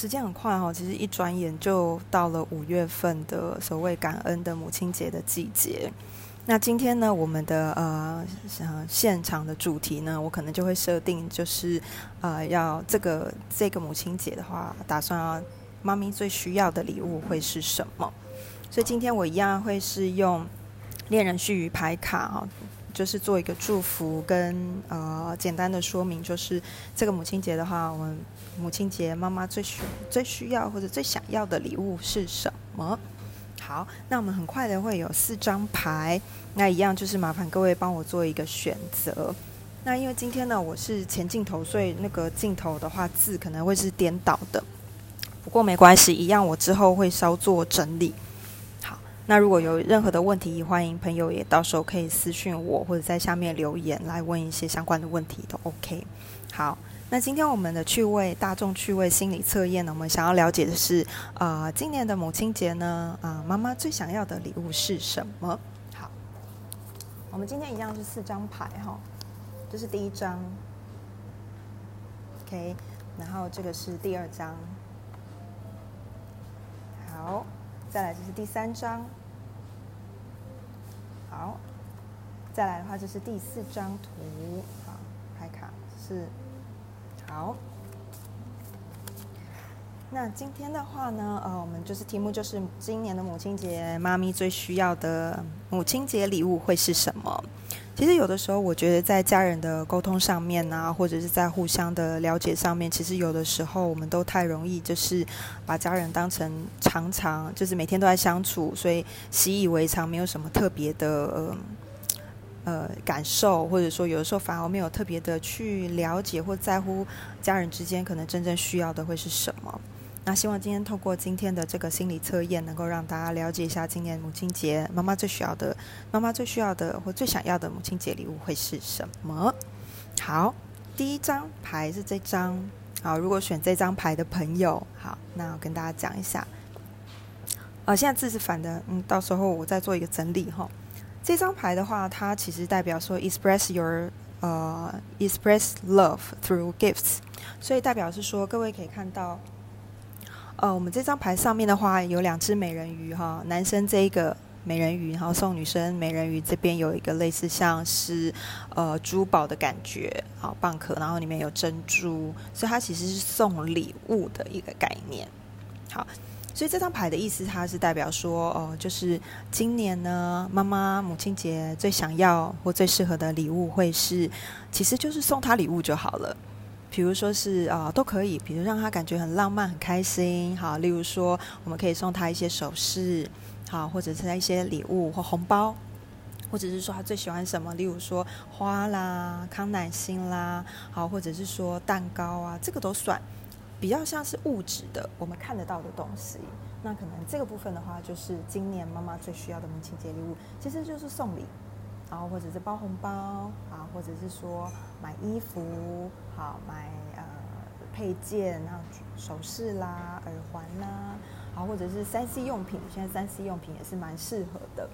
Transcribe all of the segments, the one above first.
时间很快哦，其实一转眼就到了五月份的所谓感恩的母亲节的季节。那今天呢，我们的呃现场的主题呢，我可能就会设定就是呃要这个这个母亲节的话，打算要妈咪最需要的礼物会是什么？所以今天我一样会是用恋人絮语牌卡哈。就是做一个祝福跟呃简单的说明，就是这个母亲节的话，我们母亲节妈妈最需最需要或者最想要的礼物是什么？好，那我们很快的会有四张牌，那一样就是麻烦各位帮我做一个选择。那因为今天呢我是前镜头，所以那个镜头的话字可能会是颠倒的，不过没关系，一样我之后会稍作整理。那如果有任何的问题，欢迎朋友也到时候可以私讯我，或者在下面留言来问一些相关的问题都 OK。好，那今天我们的趣味大众趣味心理测验呢，我们想要了解的是，呃，今年的母亲节呢，啊，妈妈最想要的礼物是什么？好，我们今天一样是四张牌哈，这是第一张，OK，然后这个是第二张，好，再来就是第三张。好，再来的话就是第四张图，好，牌卡是好。那今天的话呢，呃，我们就是题目就是今年的母亲节，妈咪最需要的母亲节礼物会是什么？其实有的时候，我觉得在家人的沟通上面啊，或者是在互相的了解上面，其实有的时候我们都太容易就是把家人当成常常就是每天都在相处，所以习以为常，没有什么特别的呃呃感受，或者说有的时候反而没有特别的去了解或在乎家人之间可能真正需要的会是什么。那希望今天透过今天的这个心理测验，能够让大家了解一下今年母亲节妈妈最需要的、妈妈最需要的或最想要的母亲节礼物会是什么？好，第一张牌是这张。好，如果选这张牌的朋友，好，那我跟大家讲一下。呃，现在字是反的，嗯，到时候我再做一个整理哈。这张牌的话，它其实代表说 express your 呃 express love through gifts，所以代表是说各位可以看到。呃，我们这张牌上面的话有两只美人鱼哈，男生这一个美人鱼，然后送女生美人鱼这边有一个类似像是呃珠宝的感觉，好蚌壳，然后里面有珍珠，所以它其实是送礼物的一个概念。好，所以这张牌的意思，它是代表说，哦，就是今年呢，妈妈母亲节最想要或最适合的礼物会是，其实就是送她礼物就好了。比如说是啊，都可以，比如让他感觉很浪漫、很开心，好，例如说我们可以送他一些首饰，好，或者是一些礼物或红包，或者是说他最喜欢什么，例如说花啦、康乃馨啦，好，或者是说蛋糕啊，这个都算比较像是物质的，我们看得到的东西。那可能这个部分的话，就是今年妈妈最需要的母亲节礼物，其实就是送礼。然后或者是包红包啊，或者是说买衣服，好买呃配件，然后首饰啦、耳环啦，好或者是三 C 用品，现在三 C 用品也是蛮适合的。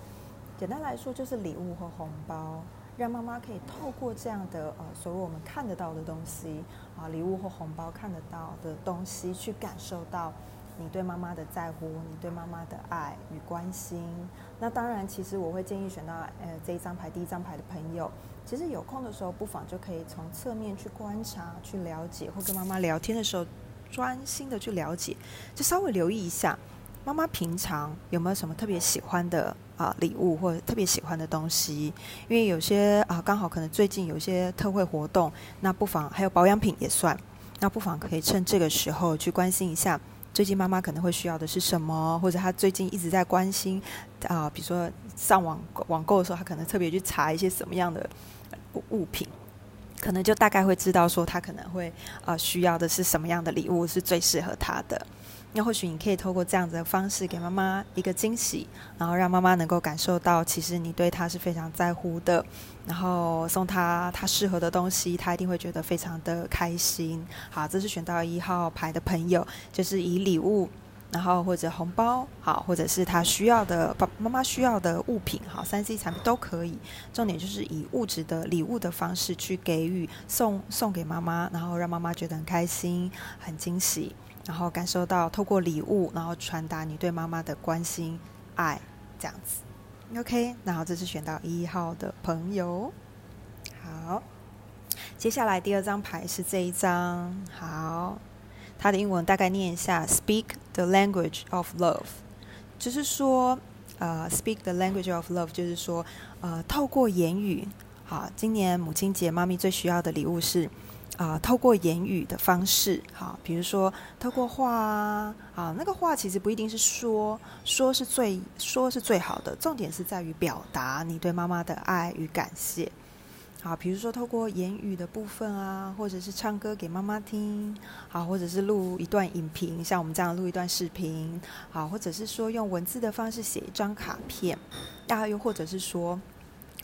简单来说就是礼物和红包，让妈妈可以透过这样的呃所谓我们看得到的东西啊，礼物或红包看得到的东西，去感受到。你对妈妈的在乎，你对妈妈的爱与关心。那当然，其实我会建议选到呃这一张牌第一张牌的朋友，其实有空的时候不妨就可以从侧面去观察、去了解，或跟妈妈聊天的时候专心的去了解，就稍微留意一下妈妈平常有没有什么特别喜欢的啊礼物或者特别喜欢的东西。因为有些啊刚好可能最近有些特惠活动，那不妨还有保养品也算，那不妨可以趁这个时候去关心一下。最近妈妈可能会需要的是什么，或者她最近一直在关心啊，比如说上网网购的时候，她可能特别去查一些什么样的物品，可能就大概会知道说他可能会啊需要的是什么样的礼物是最适合他的。那或许你可以透过这样子的方式给妈妈一个惊喜，然后让妈妈能够感受到，其实你对她是非常在乎的，然后送她她适合的东西，她一定会觉得非常的开心。好，这是选到一号牌的朋友，就是以礼物，然后或者红包，好，或者是他需要的爸妈妈需要的物品，好，三 C 产品都可以。重点就是以物质的礼物的方式去给予送送给妈妈，然后让妈妈觉得很开心、很惊喜。然后感受到透过礼物，然后传达你对妈妈的关心、爱，这样子。OK，然后这是选到一号的朋友。好，接下来第二张牌是这一张。好，它的英文大概念一下：Speak the language of love，就是说，呃，Speak the language of love，就是说，呃，透过言语。好，今年母亲节，妈咪最需要的礼物是。啊，透过言语的方式，好，比如说透过画啊，啊，那个话其实不一定是说，说是最说是最好的，重点是在于表达你对妈妈的爱与感谢。好，比如说透过言语的部分啊，或者是唱歌给妈妈听，好，或者是录一段影评，像我们这样录一段视频，好，或者是说用文字的方式写一张卡片，大又或者是说，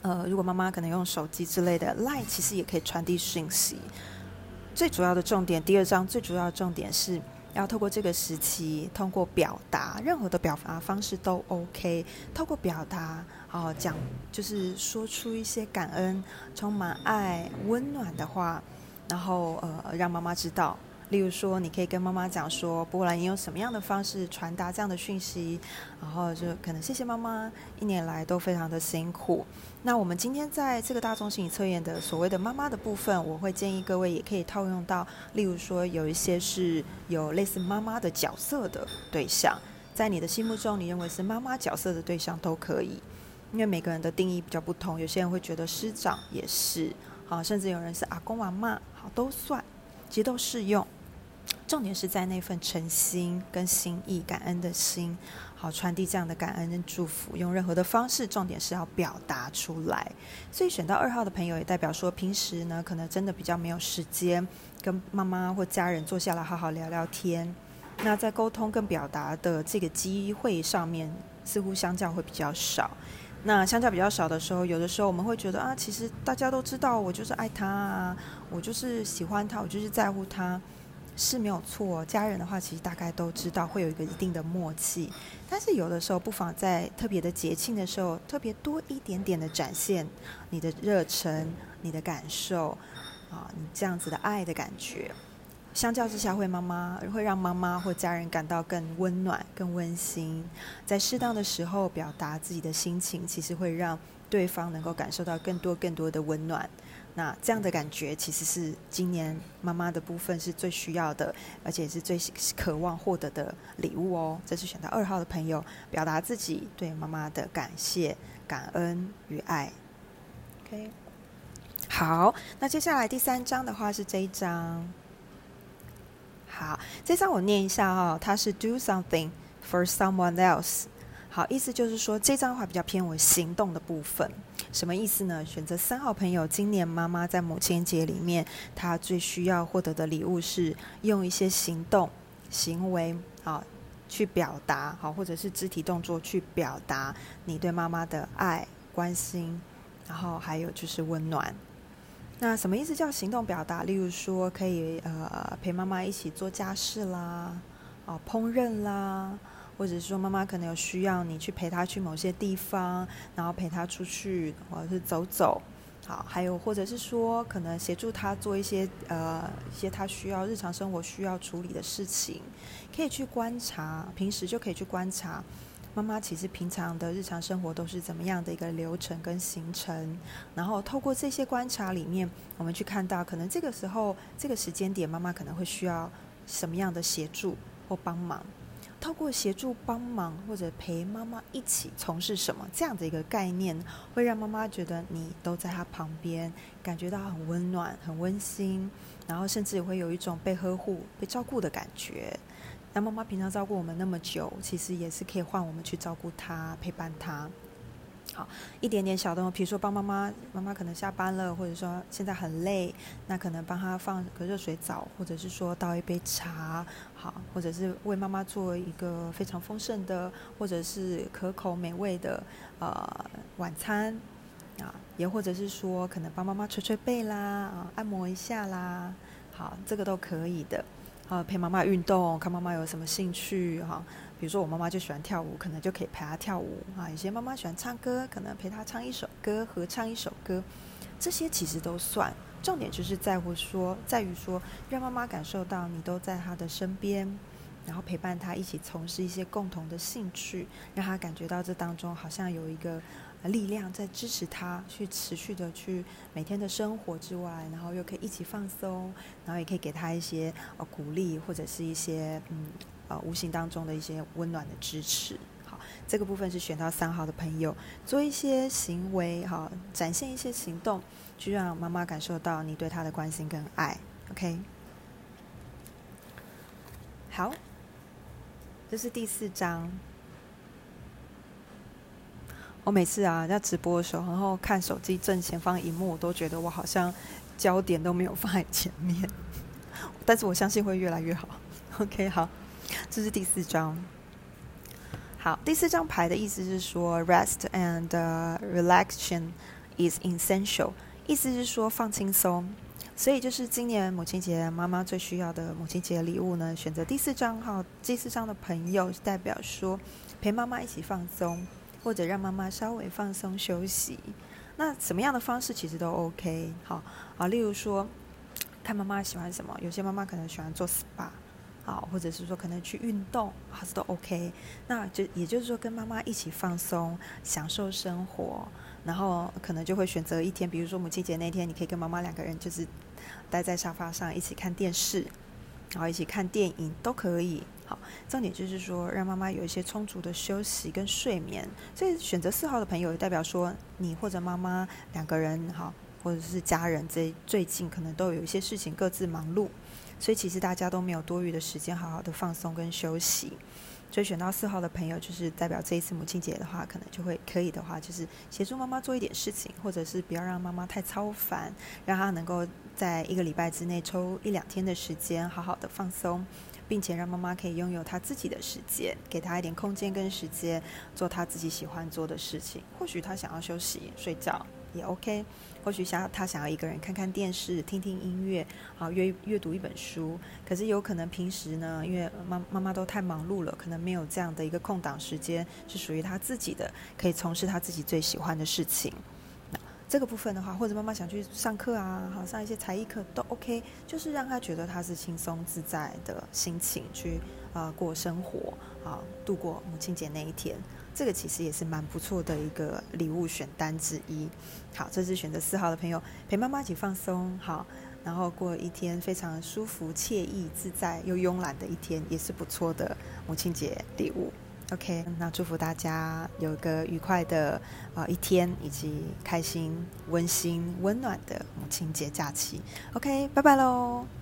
呃，如果妈妈可能用手机之类的，lie 其实也可以传递讯息。最主要的重点，第二章最主要的重点是要透过这个时期，通过表达，任何的表达方式都 OK。透过表达，哦，讲就是说出一些感恩、充满爱、温暖的话，然后呃，让妈妈知道。例如说，你可以跟妈妈讲说，不管你用什么样的方式传达这样的讯息，然后就可能谢谢妈妈一年来都非常的辛苦。那我们今天在这个大众心理测验的所谓的妈妈的部分，我会建议各位也可以套用到，例如说有一些是有类似妈妈的角色的对象，在你的心目中你认为是妈妈角色的对象都可以，因为每个人的定义比较不同，有些人会觉得师长也是，好，甚至有人是阿公阿妈，好都算，其实都适用。重点是在那份诚心跟心意、感恩的心，好传递这样的感恩跟祝福，用任何的方式，重点是要表达出来。所以选到二号的朋友，也代表说平时呢，可能真的比较没有时间跟妈妈或家人坐下来好好聊聊天。那在沟通跟表达的这个机会上面，似乎相较会比较少。那相较比较少的时候，有的时候我们会觉得啊，其实大家都知道，我就是爱他啊，我就是喜欢他，我就是在乎他。是没有错，家人的话其实大概都知道会有一个一定的默契，但是有的时候不妨在特别的节庆的时候，特别多一点点的展现你的热忱、你的感受啊，你这样子的爱的感觉，相较之下会妈妈会让妈妈或家人感到更温暖、更温馨，在适当的时候表达自己的心情，其实会让对方能够感受到更多更多的温暖。那这样的感觉其实是今年妈妈的部分是最需要的，而且是最渴望获得的礼物哦。这是选到二号的朋友，表达自己对妈妈的感谢、感恩与爱。OK，好，那接下来第三章的话是这一章。好，这张我念一下哈，它是 Do something for someone else。好，意思就是说这张话比较偏为行动的部分，什么意思呢？选择三号朋友，今年妈妈在母亲节里面，她最需要获得的礼物是用一些行动、行为啊去表达，好，或者是肢体动作去表达你对妈妈的爱、关心，然后还有就是温暖。那什么意思叫行动表达？例如说，可以呃陪妈妈一起做家事啦，啊烹饪啦。或者是说，妈妈可能有需要你去陪她去某些地方，然后陪她出去，或者是走走，好，还有或者是说，可能协助她做一些呃一些她需要日常生活需要处理的事情，可以去观察，平时就可以去观察妈妈其实平常的日常生活都是怎么样的一个流程跟行程，然后透过这些观察里面，我们去看到可能这个时候这个时间点，妈妈可能会需要什么样的协助或帮忙。透过协助帮忙或者陪妈妈一起从事什么这样的一个概念，会让妈妈觉得你都在她旁边，感觉到很温暖、很温馨，然后甚至也会有一种被呵护、被照顾的感觉。那妈妈平常照顾我们那么久，其实也是可以换我们去照顾她、陪伴她。好，一点点小动作，比如说帮妈妈，妈妈可能下班了，或者说现在很累，那可能帮她放个热水澡，或者是说倒一杯茶，好，或者是为妈妈做一个非常丰盛的，或者是可口美味的呃晚餐，啊，也或者是说可能帮妈妈捶捶背啦，啊，按摩一下啦，好，这个都可以的，啊，陪妈妈运动，看妈妈有什么兴趣，哈。比如说，我妈妈就喜欢跳舞，可能就可以陪她跳舞啊。有些妈妈喜欢唱歌，可能陪她唱一首歌，合唱一首歌，这些其实都算。重点就是在乎说，在于说，让妈妈感受到你都在她的身边，然后陪伴她一起从事一些共同的兴趣，让她感觉到这当中好像有一个力量在支持他去持续的去每天的生活之外，然后又可以一起放松，然后也可以给他一些呃鼓励或者是一些嗯呃无形当中的一些温暖的支持。好，这个部分是选到三号的朋友做一些行为哈，展现一些行动，去让妈妈感受到你对她的关心跟爱。OK，好。这是第四章。我每次啊在直播的时候，然后看手机正前方荧幕，我都觉得我好像焦点都没有放在前面。但是我相信会越来越好。OK，好，这是第四张。好，第四张牌的意思是说，rest and relaxation is essential，意思是说放轻松。所以就是今年母亲节，妈妈最需要的母亲节礼物呢？选择第四张哈，第四张的朋友代表说陪妈妈一起放松，或者让妈妈稍微放松休息。那什么样的方式其实都 OK。好啊，例如说看妈妈喜欢什么，有些妈妈可能喜欢做 SPA，好，或者是说可能去运动，还是都 OK。那就也就是说跟妈妈一起放松，享受生活，然后可能就会选择一天，比如说母亲节那天，你可以跟妈妈两个人就是。待在沙发上一起看电视，然后一起看电影都可以。好，重点就是说让妈妈有一些充足的休息跟睡眠。所以选择四号的朋友，代表说你或者妈妈两个人，好，或者是家人，这最近可能都有一些事情各自忙碌，所以其实大家都没有多余的时间好好的放松跟休息。所以选到四号的朋友，就是代表这一次母亲节的话，可能就会可以的话，就是协助妈妈做一点事情，或者是不要让妈妈太操烦，让她能够在一个礼拜之内抽一两天的时间，好好的放松，并且让妈妈可以拥有她自己的时间，给她一点空间跟时间，做她自己喜欢做的事情。或许她想要休息睡觉也 OK。或许想他想要一个人看看电视、听听音乐，好阅阅读一本书。可是有可能平时呢，因为妈妈妈都太忙碌了，可能没有这样的一个空档时间是属于他自己的，可以从事他自己最喜欢的事情。这个部分的话，或者妈妈想去上课啊，好上一些才艺课都 OK，就是让他觉得他是轻松自在的心情去啊过生活啊，度过母亲节那一天。这个其实也是蛮不错的一个礼物选单之一。好，这是选择四号的朋友陪妈妈一起放松，好，然后过一天非常舒服、惬意、自在又慵懒的一天，也是不错的母亲节礼物。OK，那祝福大家有一个愉快的啊一天，以及开心、温馨、温暖的母亲节假期。OK，拜拜喽。